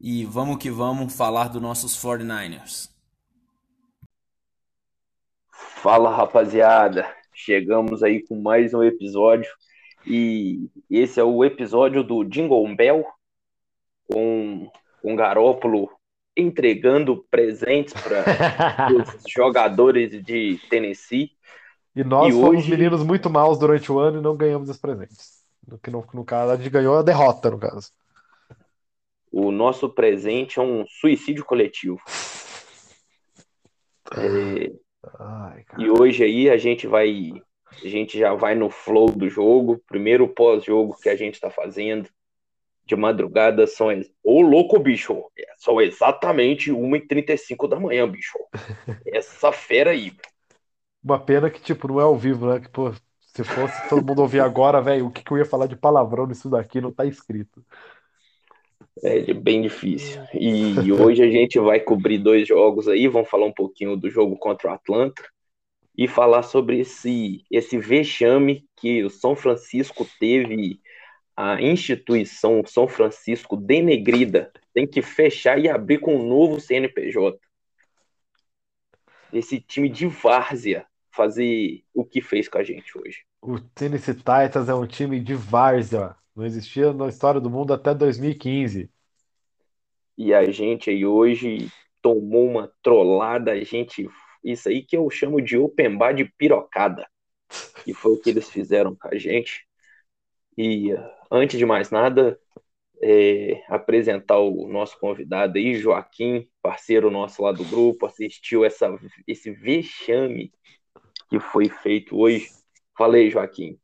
e vamos que vamos falar dos nossos 49ers. Fala rapaziada, chegamos aí com mais um episódio e esse é o episódio do Jingle Bell com, com Garópolo entregando presentes para os jogadores de Tennessee. E nós e fomos hoje... meninos muito maus durante o ano e não ganhamos os presentes. No, no, no caso, a gente ganhou a derrota, no caso. O nosso presente é um suicídio coletivo. É... Ai, e hoje aí a gente vai. A gente já vai no flow do jogo. Primeiro pós-jogo que a gente está fazendo. De madrugada são. Ô, louco, bicho! São exatamente 1h35 da manhã, bicho. Essa fera aí. Uma pena que, tipo, não é ao vivo, né? Que, pô, se fosse todo mundo ouvir agora, velho, o que, que eu ia falar de palavrão nisso daqui não tá escrito. É bem difícil. E hoje a gente vai cobrir dois jogos aí, vamos falar um pouquinho do jogo contra o Atlanta e falar sobre esse, esse vexame que o São Francisco teve, a instituição São Francisco denegrida, tem que fechar e abrir com um novo CNPJ. Esse time de várzea fazer o que fez com a gente hoje. O Tennessee Titans é um time de várzea. Não existia na história do mundo até 2015. E a gente aí hoje tomou uma trollada, a gente. Isso aí que eu chamo de open bar de pirocada. E foi o que eles fizeram com a gente. E antes de mais nada, é, apresentar o nosso convidado aí, Joaquim, parceiro nosso lá do grupo, assistiu essa, esse vexame que foi feito hoje. Falei, Joaquim.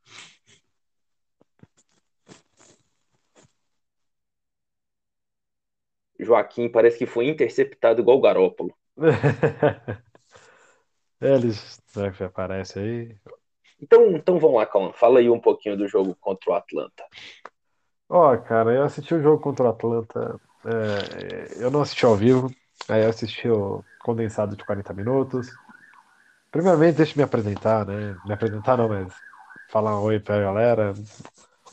Joaquim parece que foi interceptado igual o Garópolo. é, eles que aparece aí? Então, então vamos lá, calma. Fala aí um pouquinho do jogo contra o Atlanta. Ó, oh, cara, eu assisti o jogo contra o Atlanta. É, eu não assisti ao vivo, aí eu assisti o condensado de 40 minutos. Primeiramente, deixa eu me apresentar, né? Me apresentar não, mas falar um oi pra galera.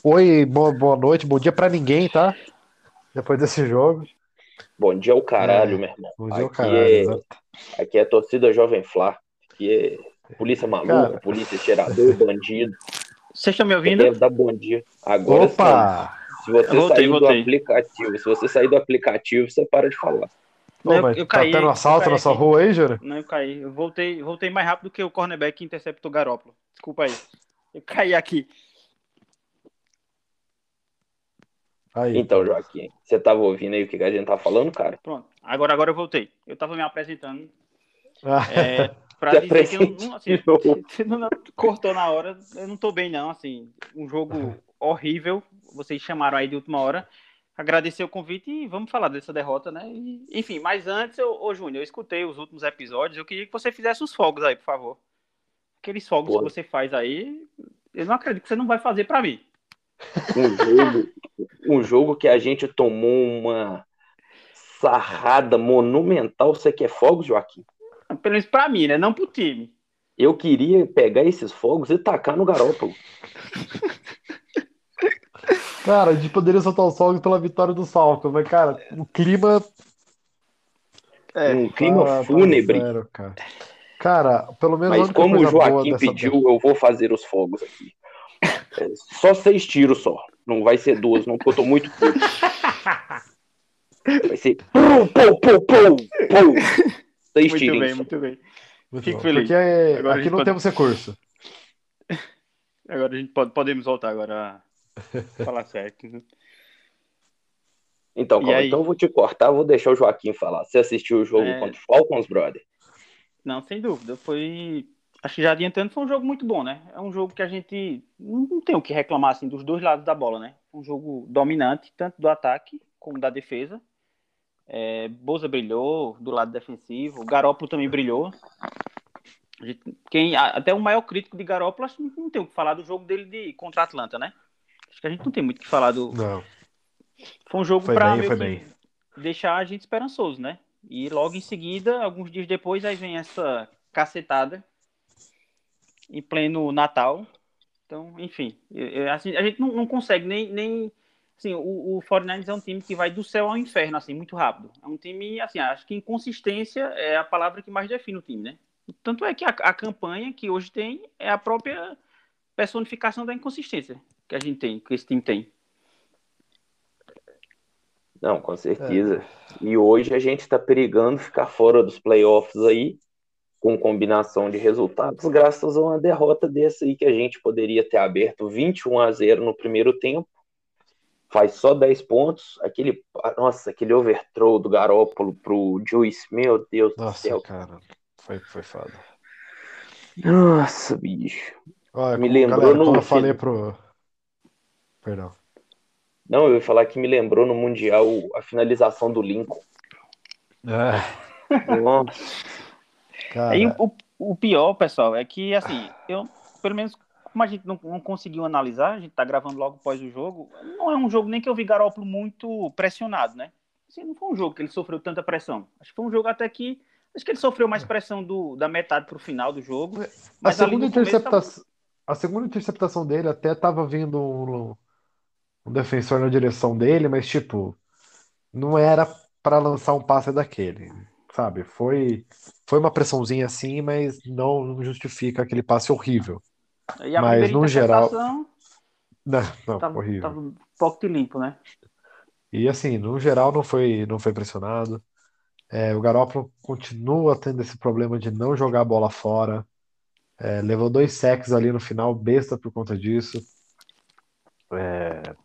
Oi, boa, boa noite, bom dia pra ninguém, tá? Depois desse jogo. Bom dia ao caralho, é, meu irmão. Bom dia ao caralho, é, aqui é torcida Jovem Flá. Aqui é polícia maluca, Cara. polícia cheirador, bandido. Vocês estão me ouvindo? Deve dar bom dia. Agora Opa! Se você voltei, sair voltei. do aplicativo, se você sair do aplicativo, você para de falar. Não, eu, eu tá caí, tendo assalto na sua aqui. rua aí, Júnior? Não, eu caí. Eu voltei, voltei mais rápido que o cornerback que interceptou o Garópolo. Desculpa aí. Eu caí aqui. Aí. Então, Joaquim, você tava ouvindo aí o que a gente tá falando, cara? Pronto. Agora, agora eu voltei. Eu tava me apresentando. Ah. É, pra dizer que não, assim, não, cortou na hora. Eu não tô bem, não. Assim, um jogo horrível. Vocês chamaram aí de última hora agradecer o convite e vamos falar dessa derrota, né? E, enfim, mas antes, eu, ô Júnior, eu escutei os últimos episódios, eu queria que você fizesse os fogos aí, por favor. Aqueles fogos Pô. que você faz aí, eu não acredito que você não vai fazer para mim. Um jogo, um jogo que a gente tomou uma sarrada monumental, você quer fogos, Joaquim? Pelo menos pra mim, né? Não pro time. Eu queria pegar esses fogos e tacar no garópolo. Cara, a gente poderia soltar os fogos pela vitória do Salto, mas, cara, o clima. É, um clima tá, fúnebre. Tá zero, cara. cara. pelo menos. Mas como o Joaquim pediu, dessa... eu vou fazer os fogos aqui. Só seis tiros só. Não vai ser duas, não, porque eu tô muito puto. Vai ser. Pum, pum, pum, pum, pum. Seis muito tiros. Bem, muito bem, muito Fico bom. feliz. Porque é... aqui não pode... temos recurso. Agora a gente pode, podemos voltar agora Falar certo. Né? Então, calma, então eu vou te cortar, vou deixar o Joaquim falar. Você assistiu o jogo é... contra o Falcons, brother? Não, sem dúvida. Foi. Acho que já adiantando, foi um jogo muito bom, né? É um jogo que a gente não tem o que reclamar assim, dos dois lados da bola, né? Um jogo dominante, tanto do ataque como da defesa. É, Boza brilhou do lado defensivo, Garópolo também brilhou. Quem, até o maior crítico de Garópolo, acho que não tem o que falar do jogo dele de, contra a Atlanta, né? Acho que a gente não tem muito o que falar do. Não. Foi um jogo para deixar a gente esperançoso, né? E logo em seguida, alguns dias depois, aí vem essa cacetada em pleno Natal. Então, enfim, assim, a gente não, não consegue nem, nem assim, o, o 49ers é um time que vai do céu ao inferno, assim, muito rápido. É um time, assim, acho que inconsistência é a palavra que mais define o time, né? Tanto é que a, a campanha que hoje tem é a própria personificação da inconsistência que a gente tem, que esse time tem. Não, com certeza. É. E hoje a gente está perigando ficar fora dos playoffs aí, com combinação de resultados, graças a uma derrota dessa aí que a gente poderia ter aberto 21 a 0 no primeiro tempo. Faz só 10 pontos. Aquele, nossa, aquele overthrow do Garópolo pro Juice, meu Deus nossa, do céu. cara, foi, foi foda. Nossa, bicho. Olha, Me lembrou galera, no... como eu falei pro. Perdão. Não, eu ia falar que me lembrou no Mundial a finalização do Lincoln. É. Nossa. Cara. E o, o pior, pessoal, é que, assim, eu, pelo menos, como a gente não, não conseguiu analisar, a gente tá gravando logo após o jogo, não é um jogo nem que eu vi Garópolo muito pressionado, né? Assim, não foi um jogo que ele sofreu tanta pressão. Acho que foi um jogo até que. Acho que ele sofreu mais pressão do, da metade pro final do jogo. A segunda, interceptação, a segunda interceptação dele até tava vindo um, um defensor na direção dele, mas tipo, não era para lançar um passe daquele, sabe? Foi foi uma pressãozinha assim, mas não justifica aquele passe horrível. mas no geral não, não tava, horrível. Tava um pouco de limpo, né? E assim, no geral não foi não foi pressionado. É, o Garoppolo continua tendo esse problema de não jogar a bola fora. É, levou dois sacks ali no final, besta por conta disso. É,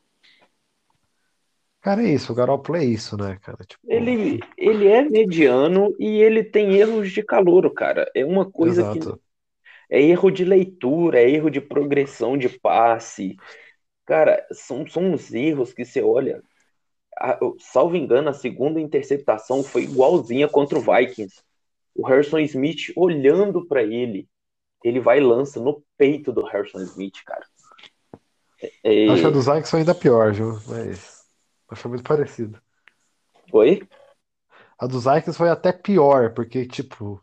Cara, é isso, o Garoppolo é isso, né, cara? Tipo... Ele, ele é mediano e ele tem erros de calor, cara. É uma coisa Exato. que. É erro de leitura, é erro de progressão de passe. Cara, são, são uns erros que você olha. A, salvo engano, a segunda interceptação foi igualzinha contra o Vikings. O Harrison Smith olhando para ele, ele vai e lança no peito do Harrison Smith, cara. É... Acho que a dos Vikings foi ainda pior, viu? Mas. Mas foi muito parecido. Foi? A dos Vikings foi até pior, porque, tipo,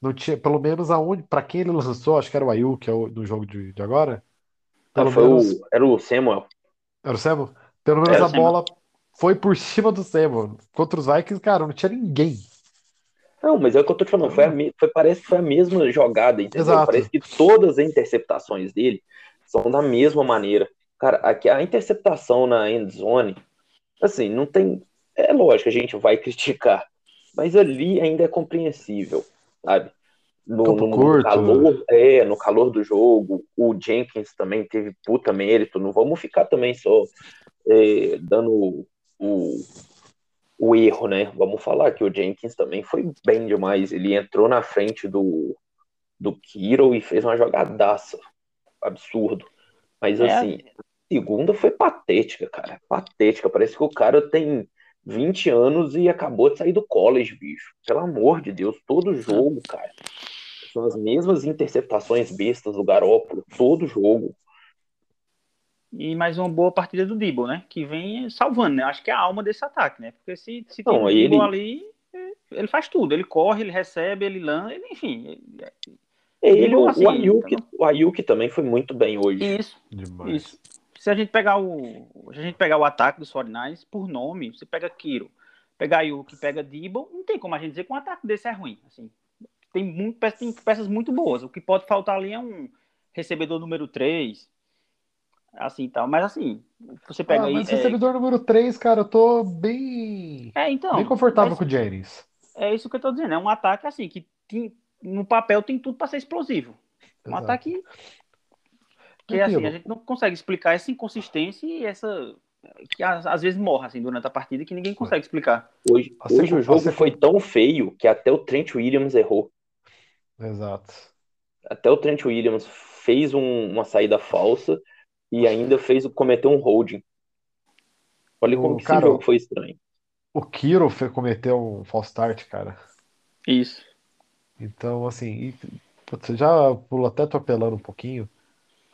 não tinha, pelo menos aonde, para quem ele lançou, acho que era o Ayuk, que é o, no jogo de, de agora. Pelo foi menos, o, era o Samuel. Era o Samuel? Pelo menos a bola foi por cima do Samuel. Contra os Vikings, cara, não tinha ninguém. Não, mas é o que eu tô te falando, foi, a, foi parece que foi a mesma jogada, entendeu? Exato. Parece que todas as interceptações dele são da mesma maneira. Cara, aqui, a interceptação na end zone Assim, não tem. É lógico, a gente vai criticar, mas ali ainda é compreensível, sabe? No, no, no, calor, é, no calor do jogo, o Jenkins também teve puta mérito. Não vamos ficar também só é, dando o, o erro, né? Vamos falar que o Jenkins também foi bem demais. Ele entrou na frente do, do Kiro e fez uma jogadaça. Absurdo. Mas é. assim, segunda foi patética, cara. Patética. Parece que o cara tem 20 anos e acabou de sair do college, bicho. Pelo amor de Deus, todo jogo, cara. São as mesmas interceptações bestas do Garópolo, todo jogo. E mais uma boa partida do Dibble, né? Que vem salvando, né? Acho que é a alma desse ataque, né? Porque se, se tem o Dibble ele... ali, ele faz tudo. Ele corre, ele recebe, ele lança, ele, enfim. Ele, ele, o, assim, o, Ayuk, então... o Ayuk também foi muito bem hoje. Isso, Demais. isso se a gente pegar o, se a gente pegar o ataque dos 49ers por nome, você pega Kiro, pegar Yuki, pega Debo, não tem como a gente dizer que um ataque desse é ruim. Assim, tem, muito, tem peças muito boas. O que pode faltar ali é um recebedor número 3, assim tal. Mas assim, você pega ah, aí. Mas é... recebedor número 3, cara, eu tô bem. É, então. Bem confortável mas... com o Jennings. É isso que eu tô dizendo. É um ataque assim, que tem, no papel tem tudo para ser explosivo. Um Exato. ataque que assim, a gente não consegue explicar essa inconsistência e essa. que às, vezes morre assim, durante a partida que ninguém consegue explicar. Hoje, hoje o jogo foi tão feio que até o Trent Williams errou. Exato. Até o Trent Williams fez um, uma saída falsa e ainda fez cometeu um holding. Olha como o, que cara, esse jogo foi estranho. o Kiro cometeu um false start, cara. Isso. Então, assim, e, putz, já pulo até atropelando um pouquinho.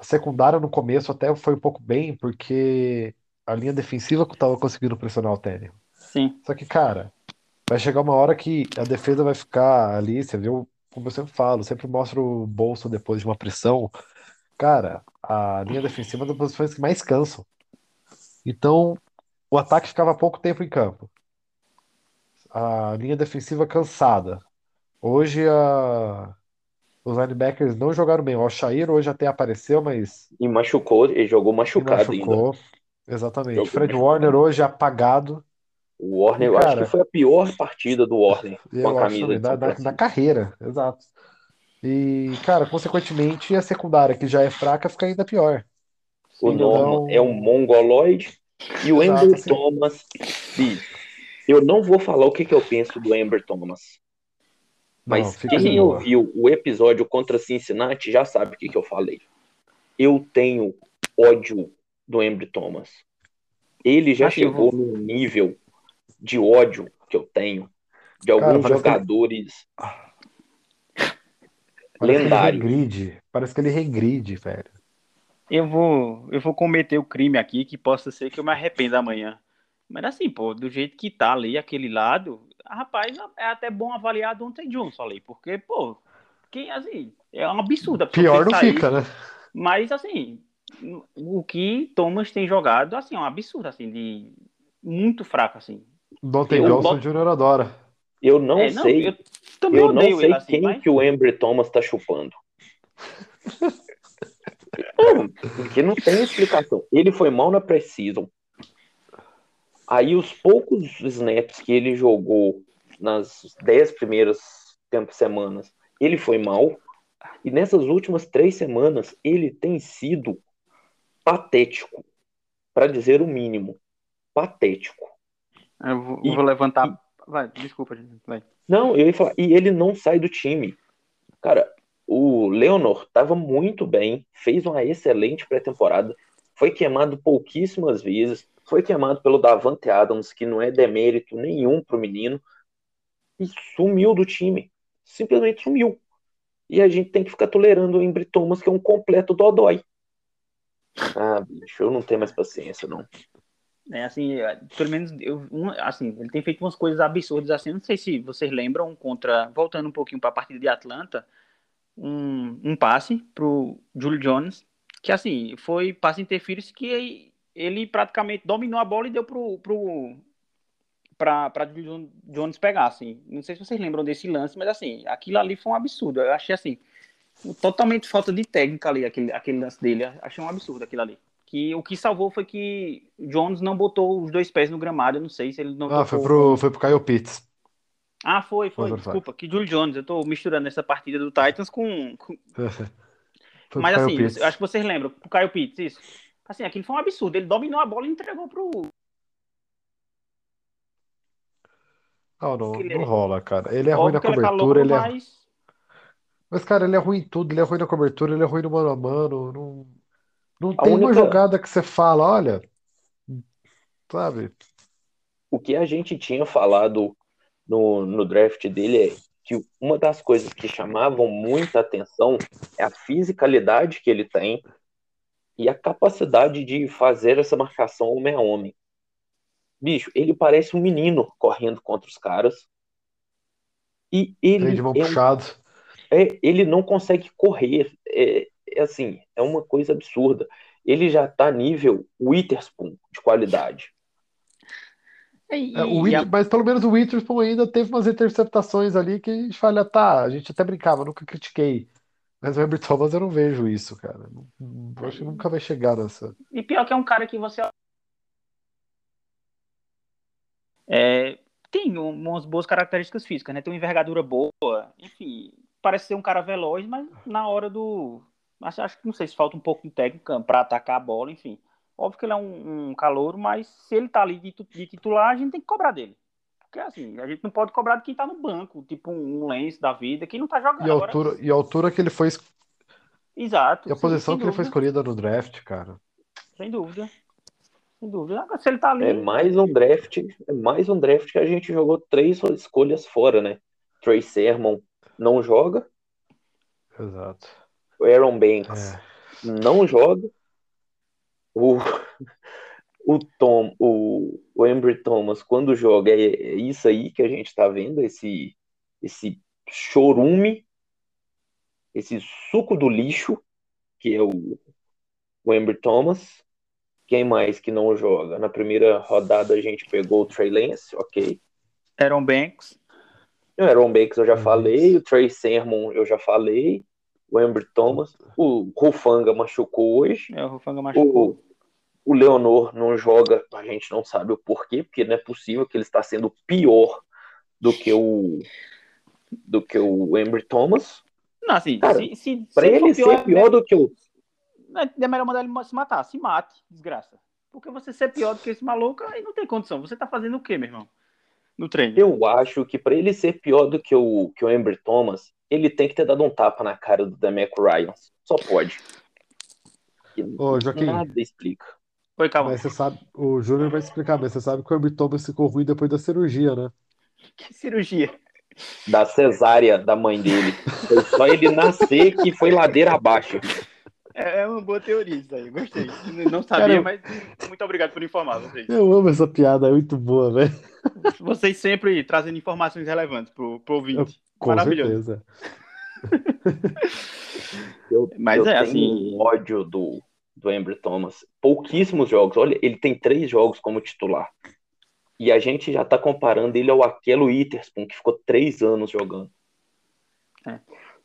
A secundária no começo até foi um pouco bem, porque a linha defensiva que tava conseguindo pressionar o Tênis. Sim. Só que, cara, vai chegar uma hora que a defesa vai ficar ali, você viu, como eu sempre falo, sempre mostra o bolso depois de uma pressão. Cara, a linha defensiva é uma das posições que mais cansam. Então, o ataque ficava pouco tempo em campo. A linha defensiva cansada. Hoje a... os linebackers não jogaram bem. O Alshair hoje até apareceu, mas. E machucou, ele jogou machucado machucou. ainda. Exatamente. Jogou Fred machucado. Warner hoje apagado. O Warner, eu acho que foi a pior partida do Warner com a camisa. da, da, da carreira, exato. E, cara, consequentemente, a secundária, que já é fraca, fica ainda pior. O então... nome é um mongoloide. E o Amber Thomas, bicho, eu não vou falar o que, que eu penso do Amber Thomas. Mas não, quem ouviu o episódio contra Cincinnati já sabe o que, que eu falei. Eu tenho ódio do Amber Thomas. Ele já chegou vou... num nível de ódio que eu tenho de alguns Cara, jogadores que... lendários. Regride. Parece que ele regride, velho. Eu vou, eu vou cometer o crime aqui que possa ser que eu me arrependa amanhã. Mas assim, pô, do jeito que tá ali, aquele lado, rapaz, é até bom avaliar do Dante Johnson ali, porque, pô, quem, assim, é um absurdo. Pior não fica, isso. né? Mas, assim, o que Thomas tem jogado, assim, é um absurdo, assim, de muito fraco, assim. Dante Johnson Jr. adora. Eu não é, sei. Não, eu, eu não sei assim, quem mas... que o Ember Thomas tá chupando. porque não tem explicação. Ele foi mal na Precision. Aí os poucos snaps que ele jogou nas dez primeiras tempo, semanas, ele foi mal. E nessas últimas três semanas, ele tem sido patético. Para dizer o mínimo. Patético. Eu vou, e, vou levantar. E... Vai, desculpa, gente. Vai. Não, eu ia falar. E ele não sai do time. Cara, o Leonor estava muito bem, fez uma excelente pré-temporada, foi queimado pouquíssimas vezes, foi queimado pelo Davante Adams, que não é demérito nenhum pro menino, e sumiu do time. Simplesmente sumiu. E a gente tem que ficar tolerando o Embry Thomas, que é um completo dodói. Ah, bicho, eu não tenho mais paciência, não. É, assim, é, pelo menos, eu, um, assim, ele tem feito umas coisas absurdas, assim, não sei se vocês lembram, contra, voltando um pouquinho para a partida de Atlanta, um, um passe pro Julio Jones, que, assim, foi passe interference que ele praticamente dominou a bola e deu pro, pro para Jones pegar, assim, não sei se vocês lembram desse lance, mas, assim, aquilo ali foi um absurdo, eu achei, assim, totalmente falta de técnica ali, aquele, aquele lance dele, achei um absurdo aquilo ali que o que salvou foi que Jones não botou os dois pés no gramado. Eu não sei se ele não. Ah, foi pro, foi pro Kyle Pitts. Ah, foi, foi. foi Desculpa, que Julio Jones. Eu tô misturando essa partida do Titans com. com... Mas assim, eu acho que vocês lembram, o Kyle Pitts, isso. Assim, aquilo foi um absurdo. Ele dominou a bola e entregou pro. Não, não, não rola, cara. Ele é ruim na é cobertura, ele é. Mas... mas, cara, ele é ruim em tudo. Ele é ruim na cobertura, ele é ruim no mano a mano. Não... Não a tem única... uma jogada que você fala, olha, sabe? O que a gente tinha falado no, no draft dele é que uma das coisas que chamavam muita atenção é a fisicalidade que ele tem e a capacidade de fazer essa marcação homem a homem. Bicho, ele parece um menino correndo contra os caras. E ele. de mão é, puxado. É, ele não consegue correr. É, é assim, é uma coisa absurda. Ele já tá nível Witherspoon de qualidade. E, é, o a... Mas pelo menos o Witherspoon ainda teve umas interceptações ali que a gente fala, tá, a gente até brincava, nunca critiquei. Mas o Herbert Thomas eu não vejo isso, cara. Eu acho que nunca vai chegar nessa. E pior que é um cara que você. É, tem umas boas características físicas, né? Tem uma envergadura boa, enfim, parece ser um cara veloz, mas na hora do, mas acho que não sei se falta um pouco de técnica para atacar a bola, enfim. Óbvio que ele é um, um calouro, mas se ele tá ali de, de, titular, a gente tem que cobrar dele. Porque assim, a gente não pode cobrar de quem tá no banco, tipo um, um lance da vida, quem não tá jogando. E a altura, Agora, e a altura que ele foi. Exato. E a sim, posição que dúvida. ele foi escolhida no draft, cara. Sem dúvida. sem dúvida. Se ele tá ali. É mais um draft, é mais um draft que a gente jogou três escolhas fora, né? Trey Sermon não joga. Exato. O Aaron Banks É. não joga. O, o Tom, o, o Embry Thomas, quando joga, é, é isso aí que a gente tá vendo, esse, esse chorume, esse suco do lixo, que é o, o Embry Thomas. Quem mais que não joga? Na primeira rodada a gente pegou o Trey Lance, ok. Aaron Banks. O Aaron Banks eu já falei, o Trey Sermon eu já falei, o Embry Thomas, o Rufanga machucou hoje. É, o Rufanga machucou. O, o Leonor não joga, a gente não sabe o porquê, porque não é possível que ele está sendo pior do que o do que o Embry Thomas. Não, assim, Cara, se, se, Para se ele ser pior do que o É melhor mandar ele se matar. Se mate, desgraça. Porque você ser pior do que esse maluco, aí não tem condição. Você tá fazendo o quê, meu irmão? No treino. eu acho que para ele ser pior do que o que o Embry Thomas, ele tem que ter dado um tapa na cara do Demeco Ryan. Só pode. Ô, Joaquim, Nada explica. Foi, calma. mas você sabe, o Júnior vai explicar, mas você sabe que o Thomas ficou ruim depois da cirurgia, né? Que cirurgia. Da cesárea da mãe dele. Foi só ele nascer que foi ladeira abaixo. É, é uma boa teoria isso aí. Gostei. Não sabia, Cara, mas muito obrigado por informar vocês. Eu amo essa piada, é muito boa, velho. Vocês sempre trazendo informações relevantes pro, pro ouvinte. Com Maravilhoso. certeza. Eu, Mas eu é, tenho assim- um ódio do, do Embry Thomas. Pouquíssimos jogos. Olha, ele tem três jogos como titular. E a gente já tá comparando ele ao Aquelo Witherspoon, que ficou três anos jogando.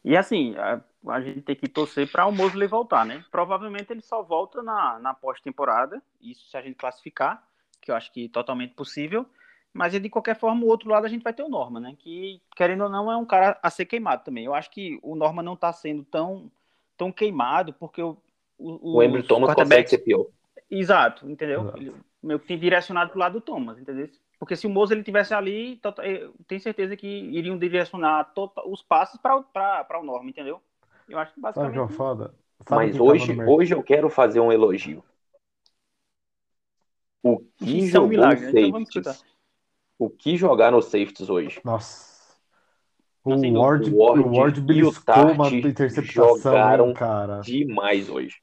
E assim, a, a gente tem que torcer para o Mosley voltar, né? Provavelmente ele só volta na, na pós-temporada, isso se a gente classificar, que eu acho que é totalmente possível. Mas de qualquer forma, o outro lado a gente vai ter o Norma, né? Que, querendo ou não, é um cara a ser queimado também. Eu acho que o Norma não tá sendo tão, tão queimado, porque o, o, O Embry Thomas consegue quarterbacks- ser pior. Exato, entendeu? Exato. Ele meio que tem direcionado pro lado do Thomas, entendeu? Porque se o Moza ele tivesse ali, to- eu tenho certeza que iriam direcionar to- os passes para o Norma, entendeu? Eu acho que Sabe o que é basicamente. foda? Sabe Mas hoje, no hoje eu quero fazer um elogio. O que Isso é um jogou os né? Então. O que jogar nos safeties hoje? Nossa. O Assim, o Ward, o Ward o Ward e o beliscou uma interceptação, jogaram cara. Demais hoje.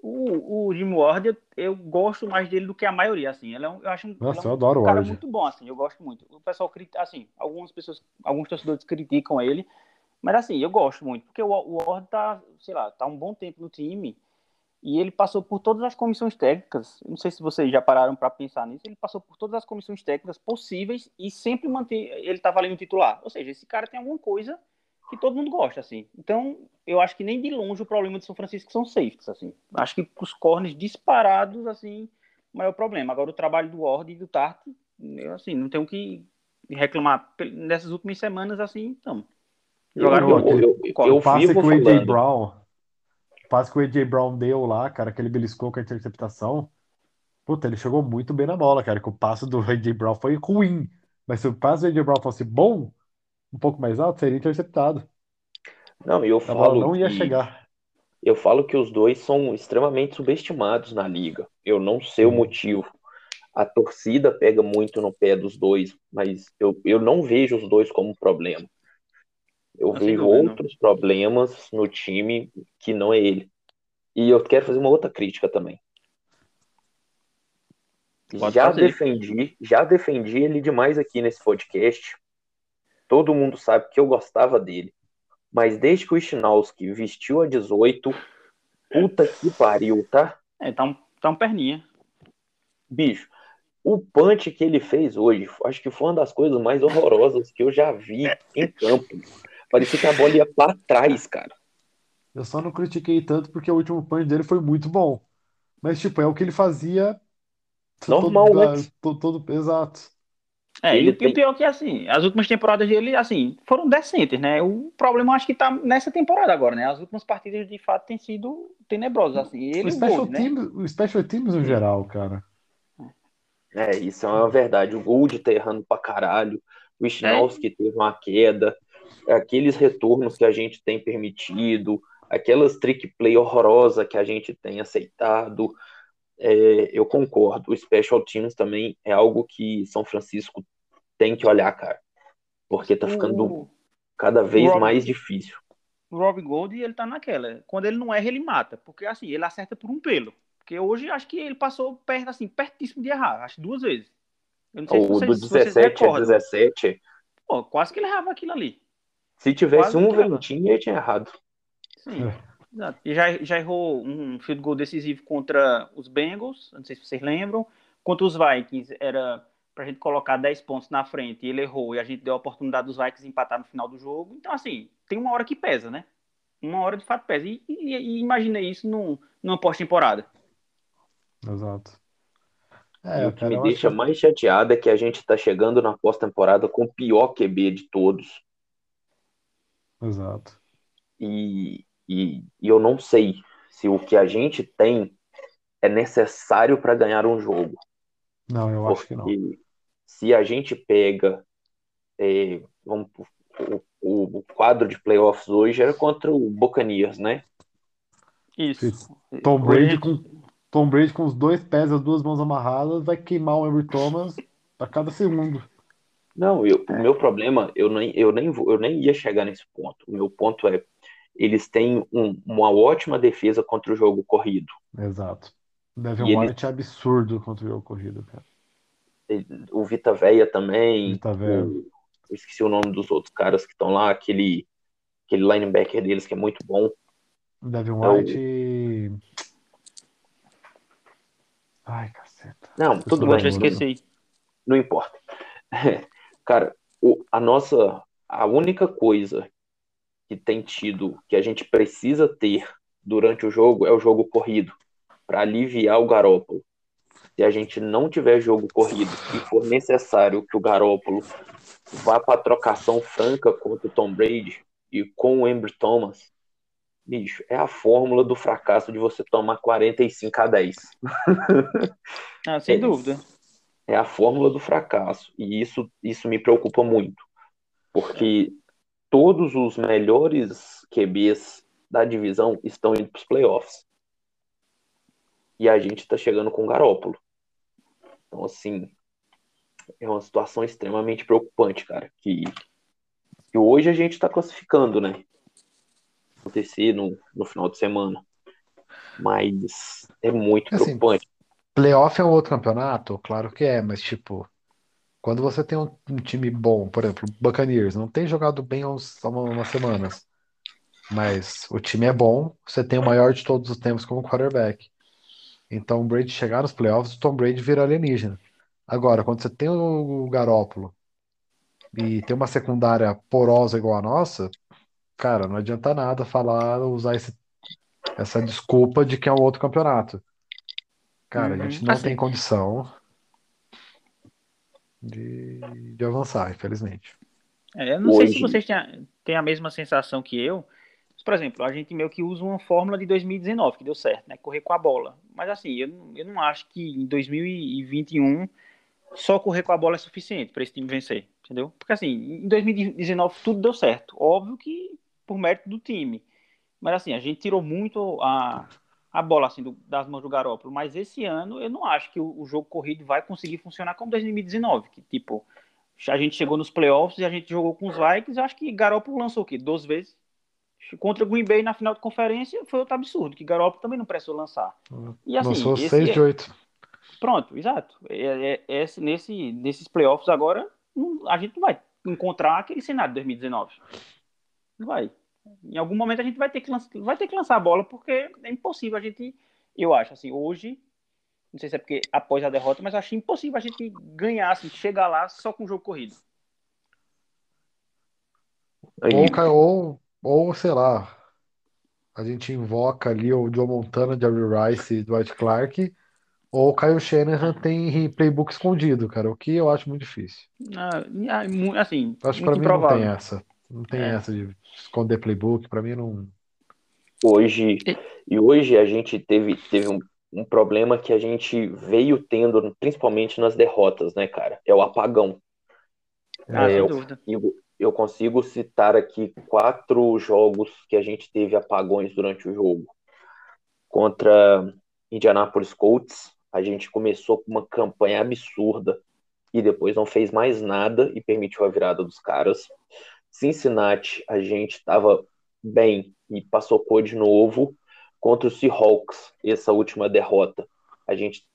O, o Jim Ward, eu, eu gosto mais dele do que a maioria, assim. Ele é um, eu acho um, Nossa, ele é um eu adoro o cara Ward. muito bom, assim. Eu gosto muito. O pessoal, assim, algumas pessoas, alguns torcedores criticam ele, mas assim, eu gosto muito, porque o, o Ward tá, sei lá, tá um bom tempo no time e ele passou por todas as comissões técnicas. Não sei se vocês já pararam para pensar nisso. Ele passou por todas as comissões técnicas possíveis e sempre manteve, ele tava ali no titular. Ou seja, esse cara tem alguma coisa que todo mundo gosta, assim. Então, eu acho que nem de longe o problema de São Francisco são safeties, assim. Acho que os corners disparados, assim, o maior problema. Agora, o trabalho do Ward e do Tart, eu, assim, não tenho o que reclamar. Nessas últimas semanas, assim, então. Jogaram eu, eu, eu, eu O passe que o AJ. Brown, passe que o AJ Brown deu lá, cara, que ele beliscou com a interceptação. Puta, ele chegou muito bem na bola, cara. Que o passe do AJ Brown foi ruim. Mas se o passe do AJ Brown fosse bom, um pouco mais alto, seria interceptado. Não, e eu falo não ia que chegar. eu falo que os dois são extremamente subestimados na liga. Eu não sei o motivo. A torcida pega muito no pé dos dois, mas eu, eu não vejo os dois como um problema. Eu Não, sem vejo dúvida, não. outros problemas no time que não é ele. E eu quero fazer uma outra crítica também. Pode Já fazer. defendi, já defendi ele demais aqui nesse podcast. Todo mundo sabe que eu gostava dele. Mas desde que o Schnauski vestiu a 18, puta que pariu, tá? É, tá um, tá um perninha. Bicho, o punch que ele fez hoje, acho que foi uma das coisas mais horrorosas que eu já vi em campo. Parecia que a bola ia pra trás, cara. Eu só não critiquei tanto porque o último punch dele foi muito bom. Mas, tipo, é o que ele fazia Normal, todo, antes. todo, todo- exato. É, Ele e, o- e tem- o pior é que, assim, as últimas temporadas dele, assim, foram decentes, né? O problema eu acho que tá nessa temporada agora, né? As últimas partidas, de fato, têm sido tenebrosas, assim. Ele O special Gold, né? teams, o special teams no geral, cara. É, isso é uma verdade. O Gold tá errando pra caralho. O Schnauski teve uma queda. Aqueles retornos que a gente tem permitido. Aquelas trick play horrorosa que a gente tem aceitado. é, eu concordo. O Special Teams também é algo que São Francisco tem que olhar, cara. Porque tá ficando o... cada vez Rob... mais difícil. O Rob Gold, ele tá naquela. Quando ele não erra, ele mata. Porque assim, ele acerta por um pelo. Porque hoje acho que ele passou perto, assim, pertíssimo de errar. Acho duas vezes. Eu não sei o se vocês, do 17 a 17. Pô, quase que ele errava aquilo ali. Se tivesse quase um ventinho, ele tinha errado. Sim. É. Exato. E já, já errou um field goal decisivo contra os Bengals, não sei se vocês lembram. Contra os Vikings, era pra gente colocar 10 pontos na frente e ele errou e a gente deu a oportunidade dos Vikings empatar no final do jogo. Então, assim, tem uma hora que pesa, né? Uma hora de fato pesa. E, e, e imaginei isso num, numa pós-temporada. Exato. É, e o que me deixa acho... mais chateado é que a gente tá chegando na pós-temporada com o pior QB de todos. Exato. E, e, e eu não sei se o que a gente tem é necessário para ganhar um jogo. Não, eu acho que não. Se a gente pega é, vamos, o, o, quadro de playoffs hoje era contra o Buccaneers, né? Isso. Tom Brady com Tom Brady com os dois pés, as duas mãos amarradas, vai queimar o Ambry Thomas a cada segundo. Não, eu, o meu problema, eu nem, eu, nem vou, eu nem ia chegar nesse ponto. O meu ponto é, eles têm um, uma ótima defesa contra o jogo corrido. Exato. Devin White é absurdo contra o jogo corrido, cara. O Vita Veia também. Vita Veia. O, esqueci o nome dos outros caras que estão lá, aquele, aquele linebacker deles que é muito bom. Devin White. É o... Ai, caceta. Não, tudo bem. Já esqueci. Não importa. Cara, o, a nossa. A única coisa que tem tido, que a gente precisa ter durante o jogo, é o jogo corrido, para aliviar o Garópolo. Se a gente não tiver jogo corrido e for necessário que o Garópolo vá para trocação franca contra o Tom Brady e com o Embry Thomas, bicho, é a fórmula do fracasso de você tomar 45 a 10. Ah, sem é, dúvida. É a fórmula do fracasso. E isso, isso me preocupa muito. Porque todos os melhores QBs da divisão estão indo para os playoffs. E a gente está chegando com o Garópolo. Então, assim, é uma situação extremamente preocupante, cara. Que, que hoje a gente está classificando, né? acontecer no, no final de semana. Mas é muito assim, preocupante. Playoff é um outro campeonato? Claro que é, mas tipo, quando você tem um, um time bom, por exemplo, Buccaneers, não tem jogado bem há umas semanas, mas o time é bom, você tem o maior de todos os tempos como quarterback. Então o Brady chegar nos playoffs, o Tom Brady vira alienígena. Agora, quando você tem o Garópolo e tem uma secundária porosa igual a nossa, cara, não adianta nada falar, usar esse, essa desculpa de que é um outro campeonato. Cara, uhum. a gente não assim, tem condição de, de avançar, infelizmente. É, eu não Hoje... sei se vocês têm a, têm a mesma sensação que eu. Por exemplo, a gente meio que usa uma fórmula de 2019, que deu certo, né? Correr com a bola. Mas assim, eu, eu não acho que em 2021 só correr com a bola é suficiente para esse time vencer, entendeu? Porque assim, em 2019 tudo deu certo. Óbvio que por mérito do time. Mas assim, a gente tirou muito a, a bola assim, do, das mãos do Garoppolo. Mas esse ano eu não acho que o, o, jogo corrido vai conseguir funcionar como 2019. Que tipo, a gente chegou nos playoffs e a gente jogou com os Vikings. Eu acho que Garoppolo lançou o quê? 12 vezes? Contra o Green Bay na final de conferência foi outro absurdo, que Garoppolo também não precisou lançar. E assim, lançou 6 de 8. Pronto, exato. É, é, é, nesse, nesses playoffs agora, a gente não vai encontrar aquele cenário de 2019. Não vai. Em algum momento a gente vai ter que lançar, vai ter que lançar a bola, porque é impossível a gente, eu acho, assim, hoje, não sei se é porque após a derrota, mas eu acho impossível a gente ganhar, assim, chegar lá só com o jogo corrido. Ou, ou, ou, sei lá, a gente invoca ali o Joe Montana, Jerry Rice e Dwight Clark, ou o Kyle Shanahan tem playbook escondido, cara, o que eu acho muito difícil. Ah, assim, acho que pra mim não tem essa. Não tem é. essa de esconder playbook, para mim não. Hoje, e hoje a gente teve, teve um, um problema que a gente veio tendo, principalmente nas derrotas, né, cara? É o apagão. Ah, é, eu, consigo, eu consigo citar aqui quatro jogos que a gente teve apagões durante o jogo. Contra Indianapolis Colts, a gente começou com uma campanha absurda e depois não fez mais nada e permitiu a virada dos caras. Cincinnati, a gente estava bem e passou cor de novo contra os Seahawks, essa última derrota. A gente,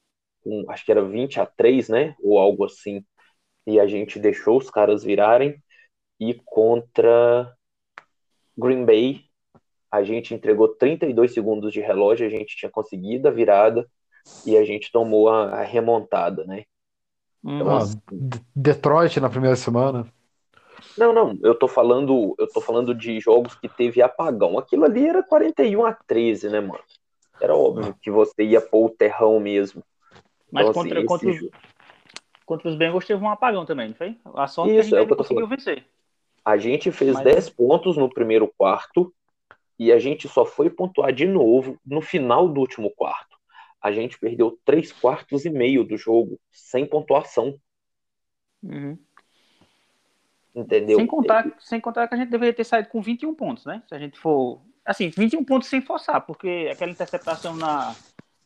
um, acho que era 20 a 3, né? Ou algo assim. E a gente deixou os caras virarem. E contra Green Bay, a gente entregou 32 segundos de relógio, a gente tinha conseguido a virada e a gente tomou a, a remontada, né? Então, ah, assim, Detroit na primeira semana. Não, não, eu tô falando, eu tô falando de jogos que teve apagão. Aquilo ali era 41 a 13, né, mano? Era óbvio que você ia pôr o terrão mesmo. Mas então, contra, assim, contra, os, contra os Bengals teve um apagão também, não foi? A sorte Isso, que a gente é conseguiu vencer. A gente fez Mas... 10 pontos no primeiro quarto e a gente só foi pontuar de novo no final do último quarto. A gente perdeu três quartos e meio do jogo sem pontuação. Uhum. Entendeu? Sem contar, sem contar que a gente deveria ter saído com 21 pontos, né? Se a gente for. Assim, 21 pontos sem forçar, porque aquela interceptação na,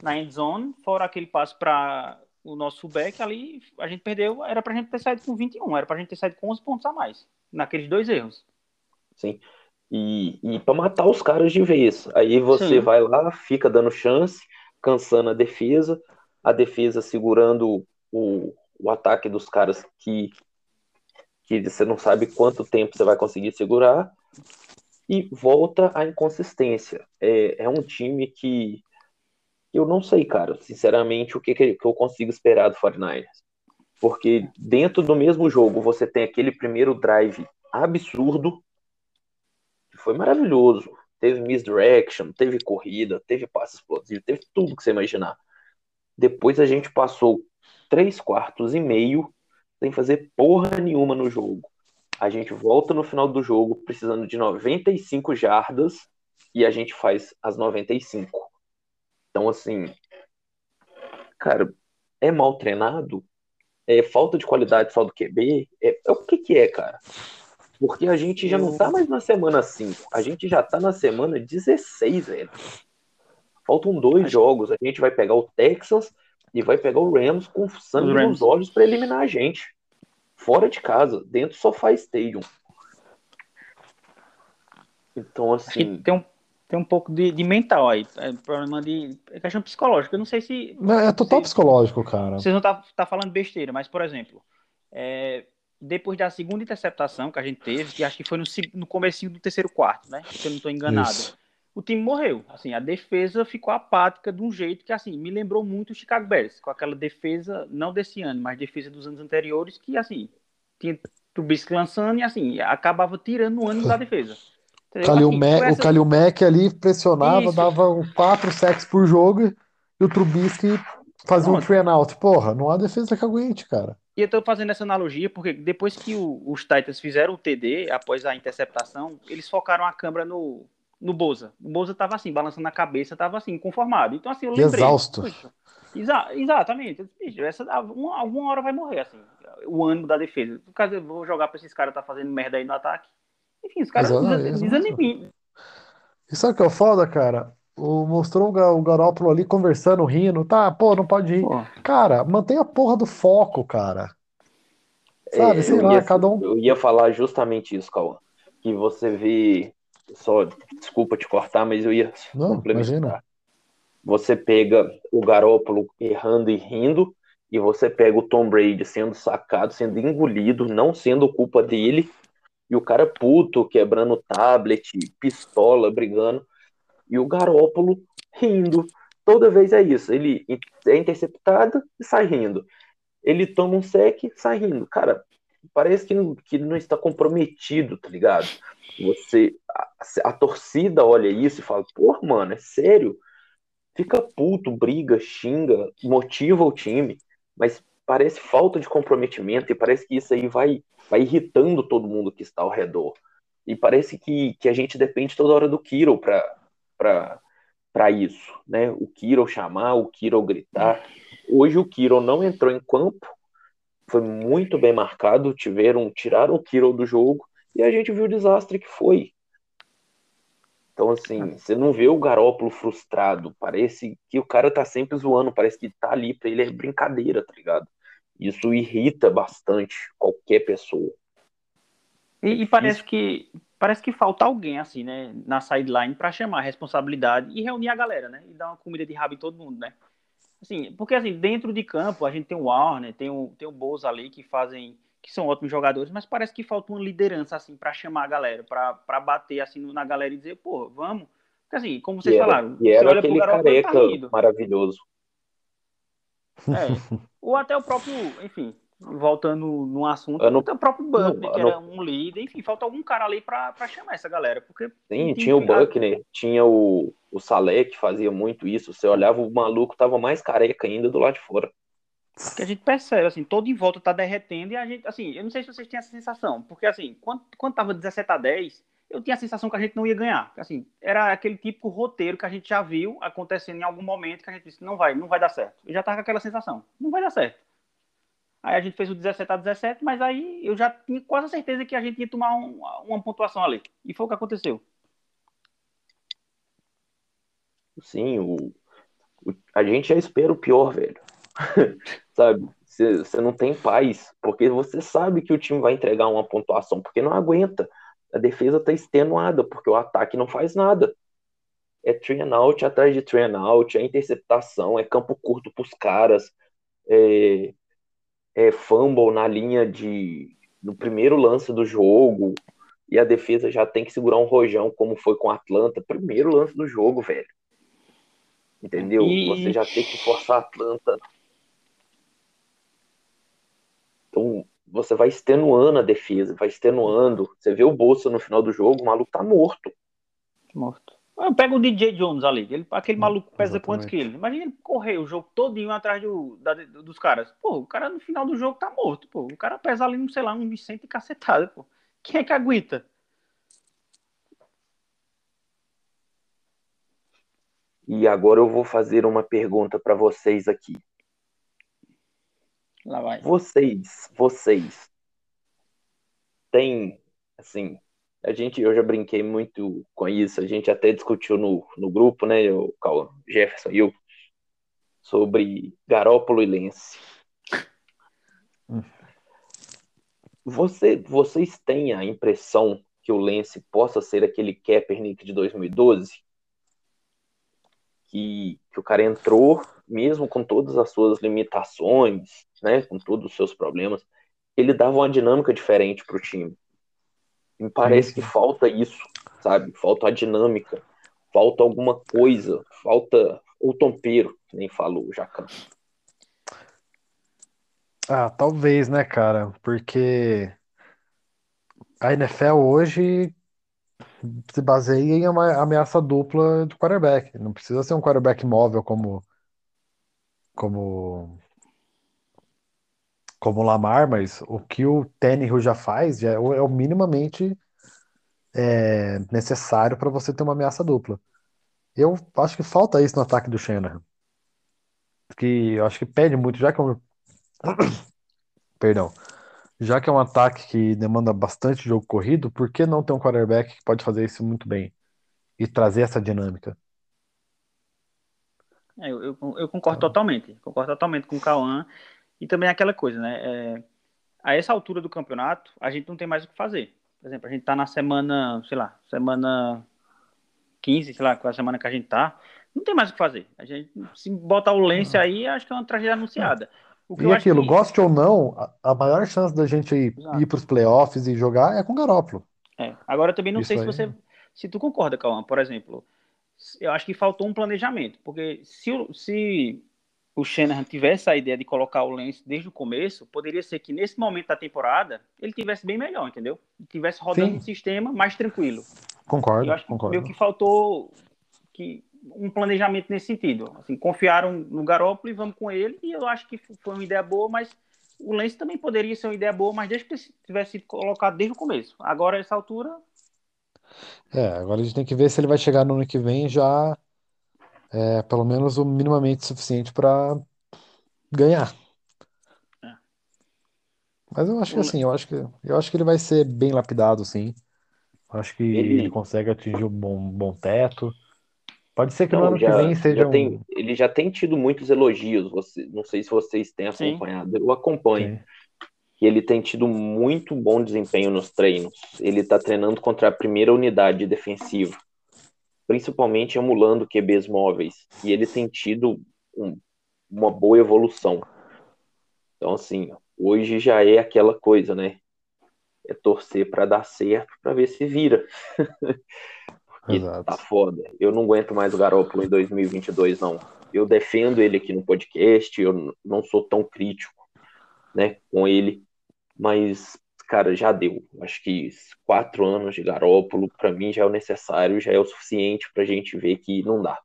na end zone, fora aquele passo para o nosso fullback, ali a gente perdeu. Era pra gente ter saído com 21, era pra gente ter saído com 11 pontos a mais, naqueles dois erros. Sim. E, e para matar os caras de vez. Aí você Sim. vai lá, fica dando chance, cansando a defesa, a defesa segurando o, o ataque dos caras que que você não sabe quanto tempo você vai conseguir segurar, e volta a inconsistência. É, é um time que eu não sei, cara, sinceramente, o que, que eu consigo esperar do 49ers. Porque dentro do mesmo jogo você tem aquele primeiro drive absurdo, que foi maravilhoso. Teve misdirection, teve corrida, teve passe explosivo, teve tudo que você imaginar. Depois a gente passou três quartos e meio sem fazer porra nenhuma no jogo. A gente volta no final do jogo precisando de 95 jardas e a gente faz as 95. Então, assim, cara, é mal treinado? É falta de qualidade só do QB? É, é o que que é, cara? Porque a gente já não tá mais na semana 5, a gente já tá na semana 16, velho. Faltam dois jogos, a gente vai pegar o Texans e vai pegar o Rams com sangue nos olhos para eliminar a gente fora de casa, dentro do Sofá Stadium. Então, assim. Tem um, tem um pouco de, de mental aí. É problema de. É questão psicológica. Eu não sei se. Não, é total se, psicológico, cara. Vocês não tá, tá falando besteira, mas, por exemplo, é, depois da segunda interceptação que a gente teve, que acho que foi no, no começo do terceiro quarto, né? Se eu não estou enganado. Isso. O time morreu. Assim, a defesa ficou apática de um jeito que, assim, me lembrou muito o Chicago Bears, com aquela defesa, não desse ano, mas defesa dos anos anteriores, que, assim, tinha Trubisky lançando e assim, acabava tirando o ânimo da defesa. Calil assim, essa... O Kalil Mack ali pressionava, Isso. dava um 4 sacks por jogo e o Trubisky fazia Pronto. um three out. Porra, não há defesa que aguente, cara. E eu tô fazendo essa analogia porque depois que o, os Titans fizeram o TD, após a interceptação, eles focaram a câmera no, no Boza. O Boza tava assim, balançando a cabeça, tava assim, conformado. Então, assim, eu lembrei. Exausto. Exa exatamente. Bicho, essa, uma, alguma hora vai morrer, assim o ânimo da defesa. No caso, eu vou jogar pra esses caras tá fazendo merda aí no ataque. Enfim, os caras desanimam. E sabe o que é o foda, cara? O, mostrou o Garópolo ali conversando, rindo. Tá, pô, não pode ir. Pô. Cara, mantém a porra do foco, cara. Sabe, é, sei lá, ia, cada um. Eu ia falar justamente isso, Cauã. Que você vê. Só, desculpa te cortar, mas eu ia não, complementar. Imagina. Você pega o Garópolo errando e rindo, e você pega o Tom Brady sendo sacado, sendo engolido, não sendo culpa dele, e o cara puto, quebrando tablet, pistola, brigando, e o Garópolo rindo. Toda vez é isso. Ele é interceptado e sai rindo. Ele toma um sec sai rindo. Cara, parece que não, que não está comprometido, tá ligado? Você, a, a torcida olha isso e fala, pô, mano, é sério? Fica puto, briga, xinga, motiva o time mas parece falta de comprometimento e parece que isso aí vai, vai irritando todo mundo que está ao redor. E parece que, que a gente depende toda hora do Kiro para isso, né? O Kiro chamar, o Kiro gritar. Hoje o Kiro não entrou em campo, foi muito bem marcado, tiveram, tiraram o Kiro do jogo e a gente viu o desastre que foi. Então, assim, você não vê o Garópolo frustrado. Parece que o cara tá sempre zoando, parece que tá ali pra ele é brincadeira, tá ligado? Isso irrita bastante qualquer pessoa. E, e parece Isso. que parece que falta alguém, assim, né, na sideline para chamar a responsabilidade e reunir a galera, né? E dar uma comida de rabo em todo mundo, né? Assim, porque assim, dentro de campo a gente tem o Warner, tem o, tem o Bolsa ali que fazem que são ótimos jogadores, mas parece que falta uma liderança assim para chamar a galera, para bater assim na galera e dizer, pô, vamos. Porque assim, como vocês e era, falaram, e era aquele garoto, careca tá maravilhoso. É. Ou até o próprio, enfim, voltando no assunto, não, o próprio Buckner, que era um líder, enfim, falta algum cara ali para chamar essa galera. Porque Sim, tinha o Buckner, tinha o, o que fazia muito isso. Você olhava, o maluco tava mais careca ainda do lado de fora que a gente percebe, assim, todo em volta tá derretendo e a gente, assim, eu não sei se vocês têm essa sensação, porque, assim, quando, quando tava 17 a 10, eu tinha a sensação que a gente não ia ganhar. Assim, era aquele típico roteiro que a gente já viu acontecendo em algum momento que a gente disse, não vai, não vai dar certo. Eu já tava com aquela sensação, não vai dar certo. Aí a gente fez o 17 a 17, mas aí eu já tinha quase certeza que a gente ia tomar um, uma pontuação ali. E foi o que aconteceu. Sim, o, o, a gente já espera o pior, velho. sabe? Você não tem paz, porque você sabe que o time vai entregar uma pontuação, porque não aguenta. A defesa tá extenuada, porque o ataque não faz nada. É and out atrás de and out, é interceptação, é campo curto pros caras, é, é fumble na linha de no primeiro lance do jogo, e a defesa já tem que segurar um rojão, como foi com o Atlanta, primeiro lance do jogo, velho. Entendeu? E... Você já tem que forçar a Atlanta então, você vai extenuando a defesa, vai extenuando. Você vê o Bolsa no final do jogo, o maluco tá morto. Morto. Eu pego o DJ Jones ali. Ele, aquele maluco pesa Exatamente. quantos quilos? Imagina ele correr o jogo todinho atrás do, da, dos caras. Pô, o cara no final do jogo tá morto, pô. O cara pesa ali, sei lá, um Vicente cacetado, pô. Quem é que aguenta? E agora eu vou fazer uma pergunta para vocês aqui. Lá vai. Vocês, vocês têm, assim, a gente, eu já brinquei muito com isso, a gente até discutiu no, no grupo, né, o Jefferson e eu, sobre Garópolo e Lense. Você, vocês têm a impressão que o Lance possa ser aquele Kaepernick de 2012? Que, que o cara entrou, mesmo com todas as suas limitações, né, com todos os seus problemas, ele dava uma dinâmica diferente para o time. Me parece que falta isso, sabe? Falta a dinâmica, falta alguma coisa, falta o tompeiro, que nem falou o Jacan. Ah, talvez, né, cara? Porque a NFL hoje se baseia em uma ameaça dupla de quarterback. Não precisa ser um quarterback móvel como como como o Lamar, mas o que o Tannehill já faz já é, o, é minimamente é, necessário para você ter uma ameaça dupla. Eu acho que falta isso no ataque do Shanahan. Que eu acho que pede muito, já que um... Perdão. Já que é um ataque que demanda bastante jogo corrido, por que não ter um quarterback que pode fazer isso muito bem e trazer essa dinâmica? É, eu, eu, eu, concordo então... totalmente. Concordo totalmente com o Cauã. E também aquela coisa, né? É, a essa altura do campeonato, a gente não tem mais o que fazer. Por exemplo, a gente tá na semana, sei lá, semana 15, sei lá, qual é a semana que a gente tá. Não tem mais o que fazer. A gente, se botar o Lance aí, acho que é uma tragédia anunciada. E aquilo, que... goste ou não, a, maior chance da gente ir, ir para os playoffs e jogar é com o Garópolo. É. Agora eu também não Isso sei aí. se você. Se tu concorda, Cauã, por exemplo, eu acho que faltou um planejamento, porque se, se o Shanahan tivesse a ideia de colocar o Lance desde o começo, poderia ser que nesse momento da temporada ele tivesse bem melhor, entendeu? Tivesse rodando Sim. um sistema mais tranquilo. Concordo. Eu acho concordo. que meio que faltou que um planejamento nesse sentido. Assim, confiaram no Garoppolo e vamos com ele, e eu acho que foi uma ideia boa, mas o Lance também poderia ser uma ideia boa, mas desde que tivesse sido colocado desde o começo. Agora, essa altura. É, agora a gente tem que ver se ele vai chegar no ano que vem já é, pelo menos o minimamente suficiente para ganhar. É. Mas eu acho que assim, eu acho que eu acho que ele vai ser bem lapidado, sim. Acho que ele, Ele- consegue atingir um bom, bom teto. Pode ser que no Não, ano já, que vem seja já um. tem, ele já tem tido muitos elogios. Você, não sei se vocês têm Sim. acompanhado. Eu acompanho. Sim. que ele tem tido muito bom desempenho nos treinos. Ele está treinando contra a primeira unidade defensiva, principalmente emulando QBs móveis, e ele tem tido um- uma boa evolução. Então, assim, hoje já é aquela coisa, né? É torcer para dar certo, para ver se vira. Exato. tá foda. Eu não aguento mais o Garoppolo em 2022, não. Eu defendo ele aqui no podcast, eu não sou tão crítico, né, com ele, mas, cara, já deu. Acho que quatro anos de Garoppolo, para mim, já é o necessário, já é o suficiente pra gente ver que não dá.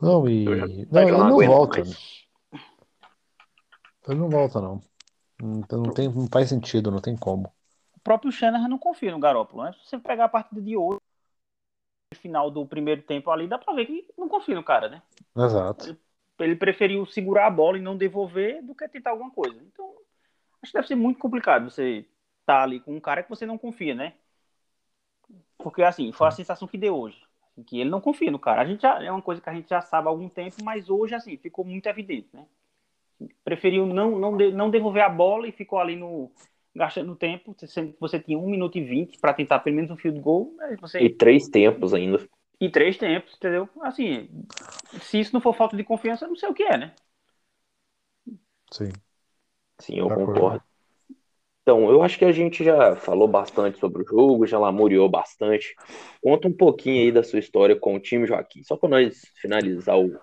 Não, e. Eu já- Não, eu ele não não volta. mais. Ele não volta, não. Então não tem, não faz sentido, não tem como. O próprio Shanahan não confia no Garoppolo, né? Se você pegar a partida de hoje, final do primeiro tempo ali, dá pra ver que não confia no cara, né? Exato. Ele preferiu segurar a bola e não devolver do que tentar alguma coisa. Então, acho que deve ser muito complicado você estar ali com um cara que você não confia, né? Porque, assim, foi a sensação que deu hoje. Que ele não confia no cara. A gente já, é uma coisa que a gente já sabe há algum tempo, mas hoje, assim, ficou muito evidente, né? Preferiu não, não, de- não devolver a bola e ficou ali no gastando tempo, sendo que você tinha 1 minuto e 20 para tentar pelo menos um field goal, você E três tempos ainda. e três tempos, entendeu? Assim, se isso não for falta de confiança, eu não sei o que é, né? Sim. Sim, eu concordo. Então, eu acho que a gente já falou bastante sobre o jogo, já lamuriou bastante. Conta um pouquinho aí da sua história com o time, Joaquim, só para nós finalizar o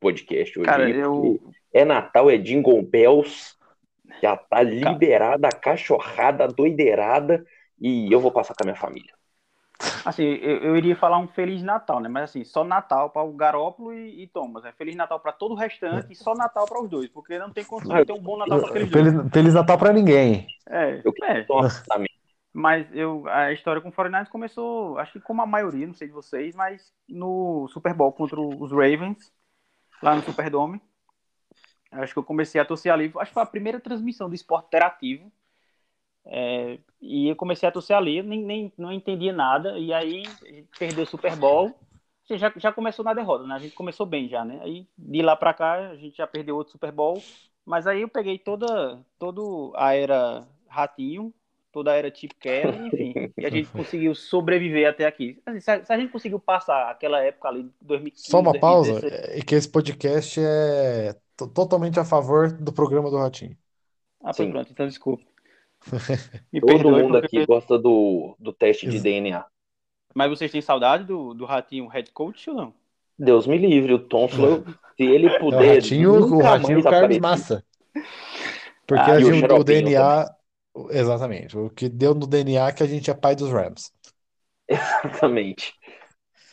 podcast hoje. Cara, eu- É Natal, é Jingle Bells, já tá liberada a cachorrada, a doideirada, e eu vou passar com a minha família. Assim, eu, eu iria falar um Feliz Natal, né? Mas assim, só Natal para o Garópolo e, e Thomas. É Feliz Natal para todo o restante e só Natal para os dois, porque não tem condição de ter um bom Natal para aqueles dois. Feliz, Feliz Natal pra ninguém. É, Eu é. Também. Mas eu, a história com o 49ers começou, acho que como a maioria, não sei de vocês, mas no Super Bowl contra os Ravens, lá no Superdome. Acho que eu comecei a torcer ali. Acho que foi a primeira transmissão do esporte interativo. É, e eu comecei a torcer ali, nem, nem não entendia nada. E aí perdeu o Super Bowl. Já, já começou na derrota, né? A gente começou bem já, né? Aí de lá pra cá a gente já perdeu outro Super Bowl. Mas aí eu peguei toda, toda a era Ratinho, toda a era Chip Kelly, enfim. e a gente conseguiu sobreviver até aqui. Assim, se, a, se a gente conseguiu passar aquela época ali, 2015, Só uma pausa, 2016, é que esse podcast é to- totalmente a favor do programa do Ratinho. Ah, Sim. pronto, então desculpa. Me Todo perdoe, mundo porque- aqui gosta do, do teste de DNA. Mas vocês têm saudade do, do Ratinho head coach ou não? Deus me livre, o Tonsil, se ele É o puder. Ratinho, o Ratinho Carlos aparecer. Massa. Porque Ah, a o gente- o Xaropinho DNA. Exatamente. O que deu no DNA é que a gente é pai dos Rams. Exatamente.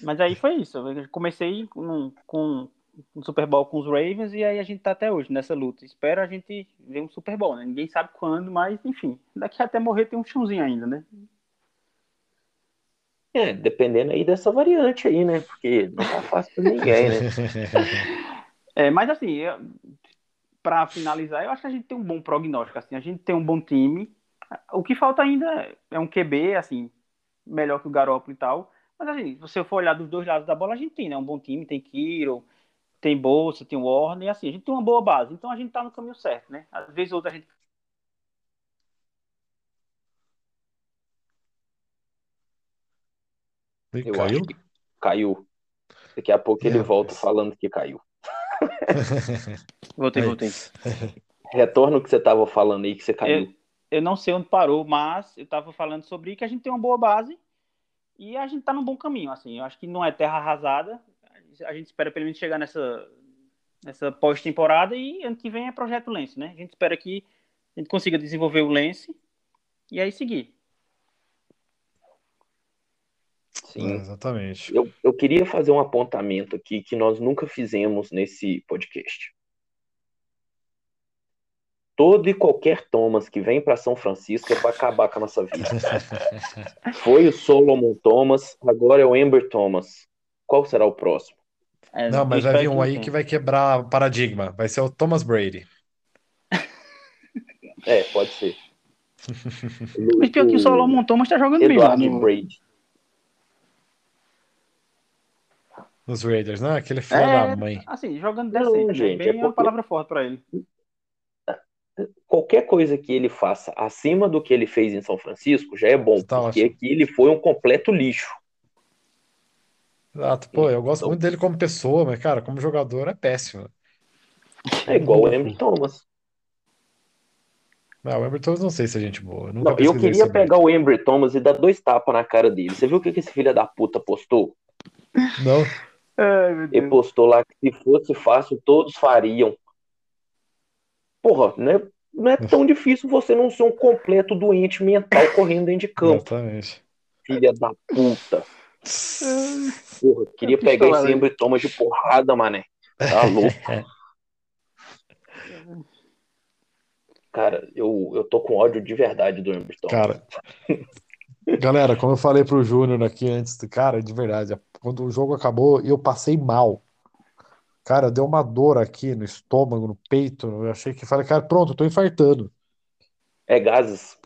Mas aí foi isso. Eu comecei com, com um Super Bowl com os Ravens e aí a gente tá até hoje nessa luta. Espero a gente ver um Super Bowl, né? Ninguém sabe quando, mas enfim. Daqui até morrer tem um chãozinho ainda, né? É, dependendo aí dessa variante aí, né? Porque não tá fácil pra ninguém, né? É, mas assim, para finalizar, eu acho que a gente tem um bom prognóstico, assim, a gente tem um bom time. O que falta ainda é um QB, assim, melhor que o Garoppolo e tal. Mas assim, se você for olhar dos dois lados da bola, a gente tem, né? Um bom time, tem Kiro, tem Bolsa, tem Warner, e assim, a gente tem uma boa base. Então a gente tá no caminho certo, né? Às vezes outra a gente Ih, Eu caiu? acho que caiu. Daqui a pouco ele É, volta rapaz. falando que caiu. Voltei, voltei. Retorno que você tava falando aí que você caiu. Eu, eu não sei onde parou, mas eu tava falando sobre que a gente tem uma boa base e a gente tá num bom caminho, assim. Eu acho que não é terra arrasada. A gente espera pelo menos chegar nessa, nessa pós-temporada e ano que vem é projeto Lance, né? A gente espera que a gente consiga desenvolver o Lance e aí seguir. Sim. Exatamente. Eu, eu queria fazer um apontamento aqui que nós nunca fizemos nesse podcast. Todo e qualquer Thomas que vem para São Francisco é para acabar com a nossa vida. Foi o Solomon Thomas, agora é o Amber Thomas. Qual será o próximo? É, Não, mas vai vir um aí que vai quebrar paradigma. Vai ser o Thomas Brady. É, pode ser. Mas pior que o Solomon Thomas tá jogando bem no... Brady. Nos Raiders, né? Aquele filho é, da mãe. Assim, jogando decente. Não, gente, bem é porque... uma palavra forte pra ele. Qualquer coisa que ele faça acima do que ele fez em São Francisco já é bom, tá porque aqui ele foi um completo lixo. Exato, pô, eu gosto então... muito dele como pessoa, mas, cara, como jogador é péssimo. É igual o Embry Thomas. Não, o Embry Thomas não sei se é gente boa. Eu, não, eu queria pegar o Embry Thomas e dar dois tapas na cara dele. Você viu o que esse filho da puta postou? Não. Ai, Ele postou lá que se fosse fácil, todos fariam. Porra, não é, não é tão difícil você não ser um completo doente mental correndo dentro de campo. Exatamente. Filha da puta. Porra, queria pegar esse Embry Thomas de porrada, mané. Tá louco. Cara, eu, eu tô com ódio de verdade do Embry Thomas. Cara, galera, como eu falei pro Júnior aqui antes, cara, de verdade, quando o jogo acabou, eu passei mal. Cara, deu uma dor aqui no estômago, no peito. Eu achei que falei, cara, pronto, eu tô infartando. É gases.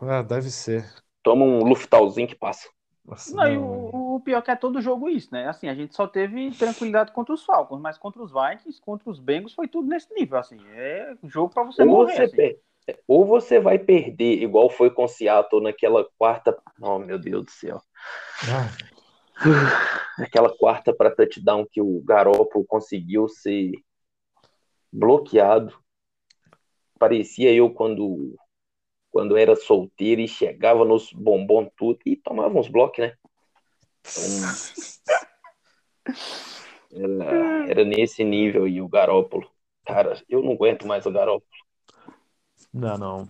Ah, deve ser. Toma um Luftalzinho que passa. Nossa, não, não. E o, o, pior é que é todo jogo isso, né? Assim, a gente só teve tranquilidade contra os Falcons, mas contra os Vikings, contra os Bengals, foi tudo nesse nível, assim. É jogo para você ou morrer. Você assim. per... Ou você vai perder, igual foi com o Seattle naquela quarta. Oh, meu Deus do céu. Ah. Aquela quarta para touchdown que o Garoppolo conseguiu ser bloqueado. Parecia eu quando quando era solteiro e chegava nos bombom tudo e tomava uns blocos, né? Então, era, era nesse nível e o Garópolo. Cara, eu não aguento mais o Garópolo. Não, não.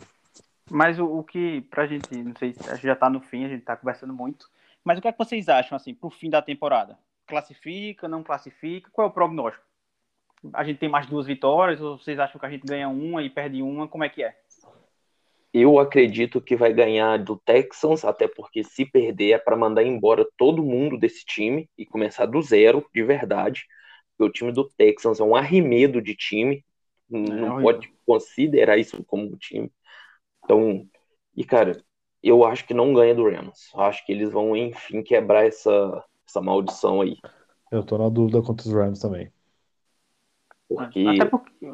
Mas o, o que, pra gente, não sei, a gente já tá no fim, a gente tá conversando muito. Mas o que é que vocês acham, assim, pro fim da temporada? Classifica, não classifica? Qual é o prognóstico? A gente tem mais duas vitórias, ou vocês acham que a gente ganha uma e perde uma? Como é que é? Eu acredito que vai ganhar do Texans, até porque se perder é para mandar embora todo mundo desse time e começar do zero, de verdade. Porque o time do Texans é um arremedo de time, não é pode considerar isso como um time. Então, e cara, eu acho que não ganha do Rams. Acho que eles vão, enfim, quebrar essa, essa maldição aí. Eu tô na dúvida contra os Rams também. Porque Até porque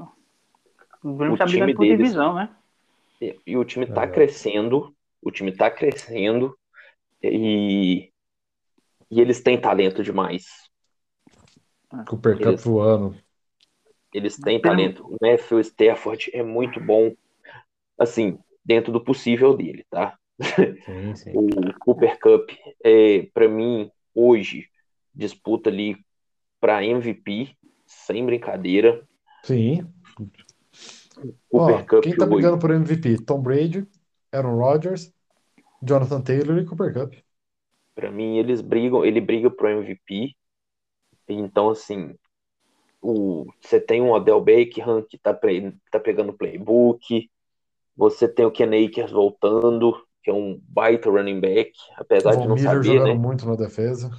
o Rams tá brigando por deles... divisão, né? E o time tá é. crescendo, o time tá crescendo e, e eles têm talento demais. Cooper Cup eles, voando. Eles têm talento. O Matthew Stafford é muito bom, assim, dentro do possível dele, tá? Sim, sim. o Cooper Cup, é, para mim, hoje, disputa ali para MVP, sem brincadeira. Sim. Cooper Ó, Cup quem tá brigando por MVP? Tom Brady, Aaron Rodgers, Jonathan Taylor e Cooper Cup. Para mim, eles brigam, ele briga pro MVP. Então, assim, o, você tem um Odell Beckham que tá, tá pegando playbook. Você tem o Ken Akers voltando, que é um baita running back, apesar de não Miller saber, jogando né? muito na defesa.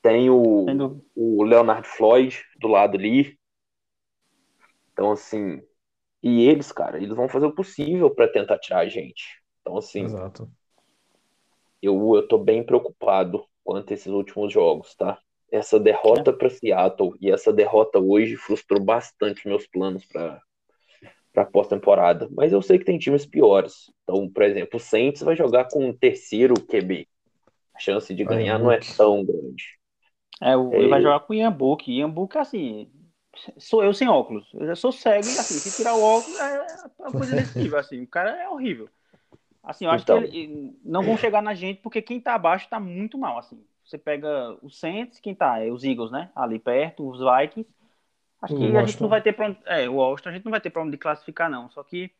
Tem o, o Leonard Floyd do lado ali. Então, assim, e eles, cara, eles vão fazer o possível para tentar tirar a gente. Então, assim, Exato. Eu, eu tô bem preocupado quanto a esses últimos jogos, tá? Essa derrota é. para Seattle e essa derrota hoje frustrou bastante meus planos para para pós-temporada. Mas eu sei que tem times piores. Então, por exemplo, o Saints vai jogar com um terceiro QB. A chance de ganhar não é tão grande. É, o, é... ele vai jogar com o Ian Book. Ian Book, assim, sou eu sem óculos. Eu já sou cego e assim, se tirar o óculos é uma coisa desse nível, assim. O cara é horrível. Assim, eu acho então... que ele, não vão chegar na gente porque quem tá abaixo tá muito mal, assim. Você pega o Saints, quem tá? É os Eagles, né? Ali perto, os Vikings. Acho que a gente não vai ter pra onde, é, o Austin a gente não vai ter pra onde classificar, não. Só que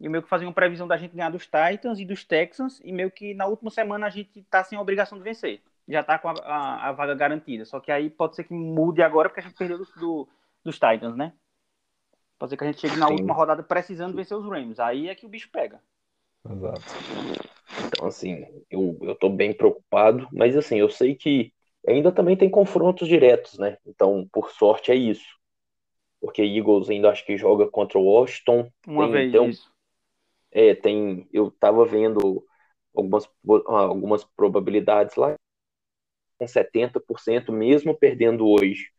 eu meio que fazia uma previsão da gente ganhar dos Titans e dos Texans e meio que na última semana a gente tá sem a obrigação de vencer. Já tá com a, a, a vaga garantida. Só que aí pode ser que mude agora porque a gente perdeu do, do dos Titans, né? Pode ser que a gente chegue na Sim. última rodada precisando vencer os Rams. Aí é que o bicho pega. Exato. Então, assim, eu, eu tô bem preocupado, mas assim, eu sei que ainda também tem confrontos diretos, né? Então, por sorte, é isso. Porque Eagles ainda acho que joga contra o Washington. Uma tem, vez um, isso. É, tem. Eu tava vendo algumas, algumas probabilidades lá com 70%, mesmo perdendo hoje.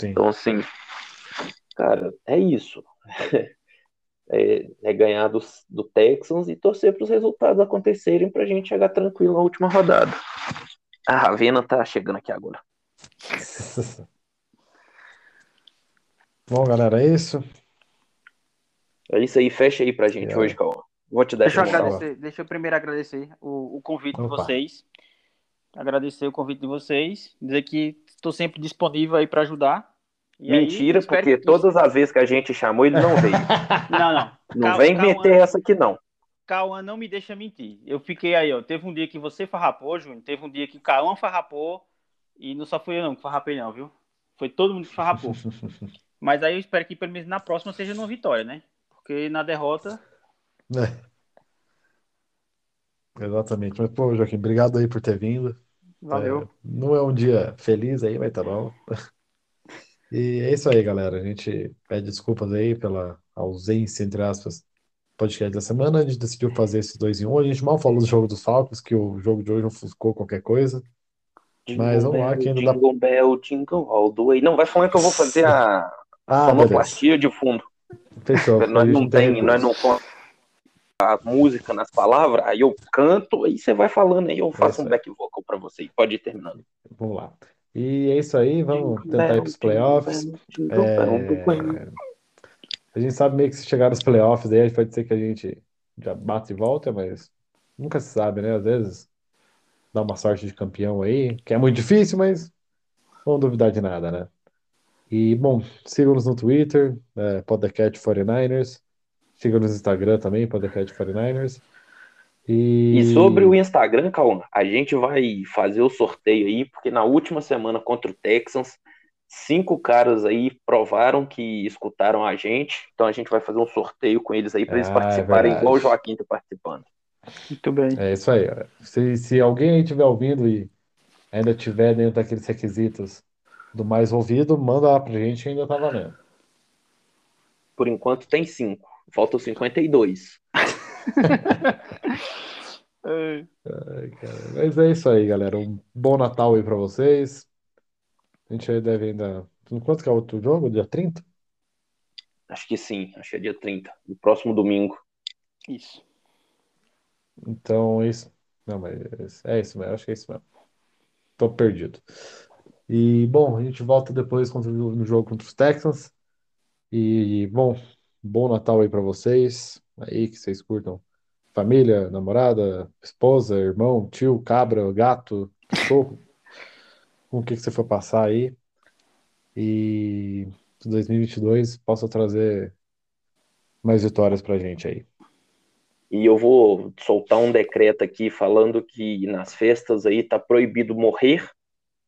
Sim. Então, assim, cara, é isso. É, é ganhar do, do Texans e torcer para os resultados acontecerem para a gente chegar tranquilo na última rodada. A Ravena tá chegando aqui agora. Bom, galera, é isso. É isso aí, fecha aí pra gente é. hoje, Cauã. Vou te dar deixa eu, agradecer, deixa eu primeiro agradecer o, o convite Opa. de vocês. Agradecer o convite de vocês. Dizer que estou sempre disponível aí para ajudar. E Mentira, aí, porque que... todas as vezes que a gente chamou, ele não veio. não, não. Não Cal... vem meter essa aqui, não. Cauã não me deixa mentir. Eu fiquei aí, ó. Teve um dia que você farrapou, Júnior. Teve um dia que o Cauã farrapou. E não só fui eu, não, que farrapei, não, viu? Foi todo mundo que farrapou. Mas aí eu espero que pelo menos na próxima seja uma vitória, né? Porque na derrota. É. Exatamente. Mas, pô, Joaquim, obrigado aí por ter vindo. Valeu. É, não é um dia feliz aí, mas tá bom. E é isso aí, galera. A gente pede desculpas aí pela ausência, entre aspas, podcast da semana. A gente decidiu fazer esses dois em um. A gente mal falou do jogo dos Falcons, que o jogo de hoje não ficou qualquer coisa. Mas vamos lá, que ainda dá. Jingle Bell, Jingle All the Way. Não, vai falando que eu vou fazer a ah, sonoplastia de fundo. Fechou. Nós não tem, nós não a música nas palavras, aí eu canto, aí você vai falando, aí eu faço é um back vocal para você. Pode ir terminando. Vamos lá. E é isso aí, vamos tentar ir para os playoffs. É... A gente sabe meio que se chegar nos playoffs, aí pode ser que a gente já bate e volta, mas nunca se sabe, né? Às vezes dá uma sorte de campeão aí, que é muito difícil, mas não duvidar de nada, né? E, bom, sigam-nos no Twitter, é, Podcast 49ers. Sigam-nos no Instagram também, Podcast 49ers. E... e sobre o Instagram, Cauã, a gente vai fazer o sorteio aí, porque na última semana contra o Texans, cinco caras aí provaram que escutaram a gente. Então a gente vai fazer um sorteio com eles aí para eles ah, é participarem, é igual o Joaquim tá participando. Muito bem. É isso aí. Se, se alguém aí estiver ouvindo e ainda tiver dentro daqueles requisitos do mais ouvido, manda lá pra gente ainda tá valendo. Por enquanto tem cinco. Faltam 52. Ai, Mas é isso aí, galera. Um bom Natal aí pra vocês. A gente aí deve ainda. Quanto que é o outro jogo? Dia 30? Acho que sim, acho que é dia 30, no próximo domingo. Isso. Então, é isso. Não, mas é isso mesmo, acho que é isso mesmo. Tô perdido. E, bom, a gente volta depois contra, no jogo contra os Texans. E, bom, bom Natal aí para vocês. Aí que vocês curtam. Família, namorada, esposa, irmão, tio, cabra, gato, cachorro. Com o que, que você for passar aí. E 2022 possa trazer mais vitórias pra gente aí. E eu vou soltar um decreto aqui falando que nas festas aí tá proibido morrer,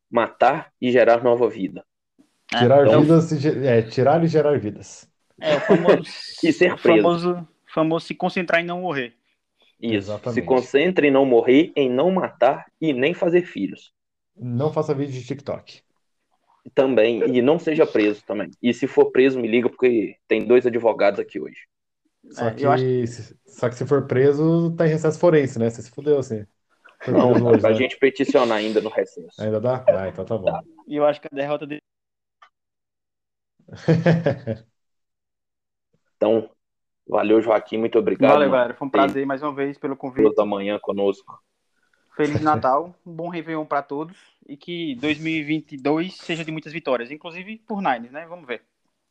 matar e gerar nova vida. Tirar então... vidas, é, tirar e gerar vidas. É, o famoso, e ser preso. Famoso, famoso se concentrar em não morrer. Isso. Exatamente. Se concentre em não morrer, em não matar e nem fazer filhos. Não faça vídeo de TikTok. Também. E não seja preso também. E se for preso, me liga, porque tem dois advogados aqui hoje. Só, é, que, acho... se, só que se for preso, tá em recesso forense, né? Você se fudeu assim. Não, dá pra né? gente peticionar ainda no recesso. Ainda dá? Ah, então tá bom. E eu acho que a derrota dele. então, valeu, Joaquim, muito obrigado. Valeu, galera. Foi um prazer mais uma vez pelo convite. da manhã conosco. Feliz Natal, um bom Réveillon para todos e que 2022 seja de muitas vitórias, inclusive por Nines, né? Vamos ver.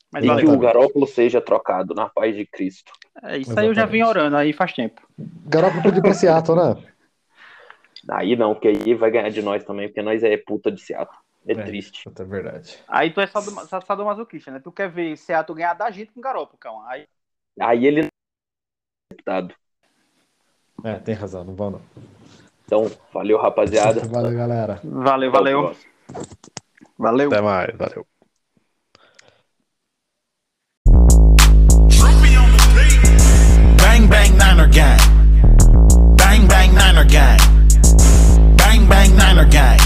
Mas e valeu. que o Garópolo seja trocado na paz de Cristo. É, isso Exatamente. aí eu já vim orando aí faz tempo. Garópolo pediu pra Seattle, né? Aí não, porque aí vai ganhar de nós também, porque nós é puta de Seattle. É, é triste. É verdade. Aí tu é sadomasoquista, né? Tu quer ver Seattle ganhar da gente com garoto, calma. Aí... Aí ele deputado. É, tem razão, não vão não. Então, valeu, rapaziada. Valeu, galera. Valeu, valeu. Valeu. Até mais, valeu. Bang bang Niner gang. Bang bang Niner gang. Bang bang Niner gang.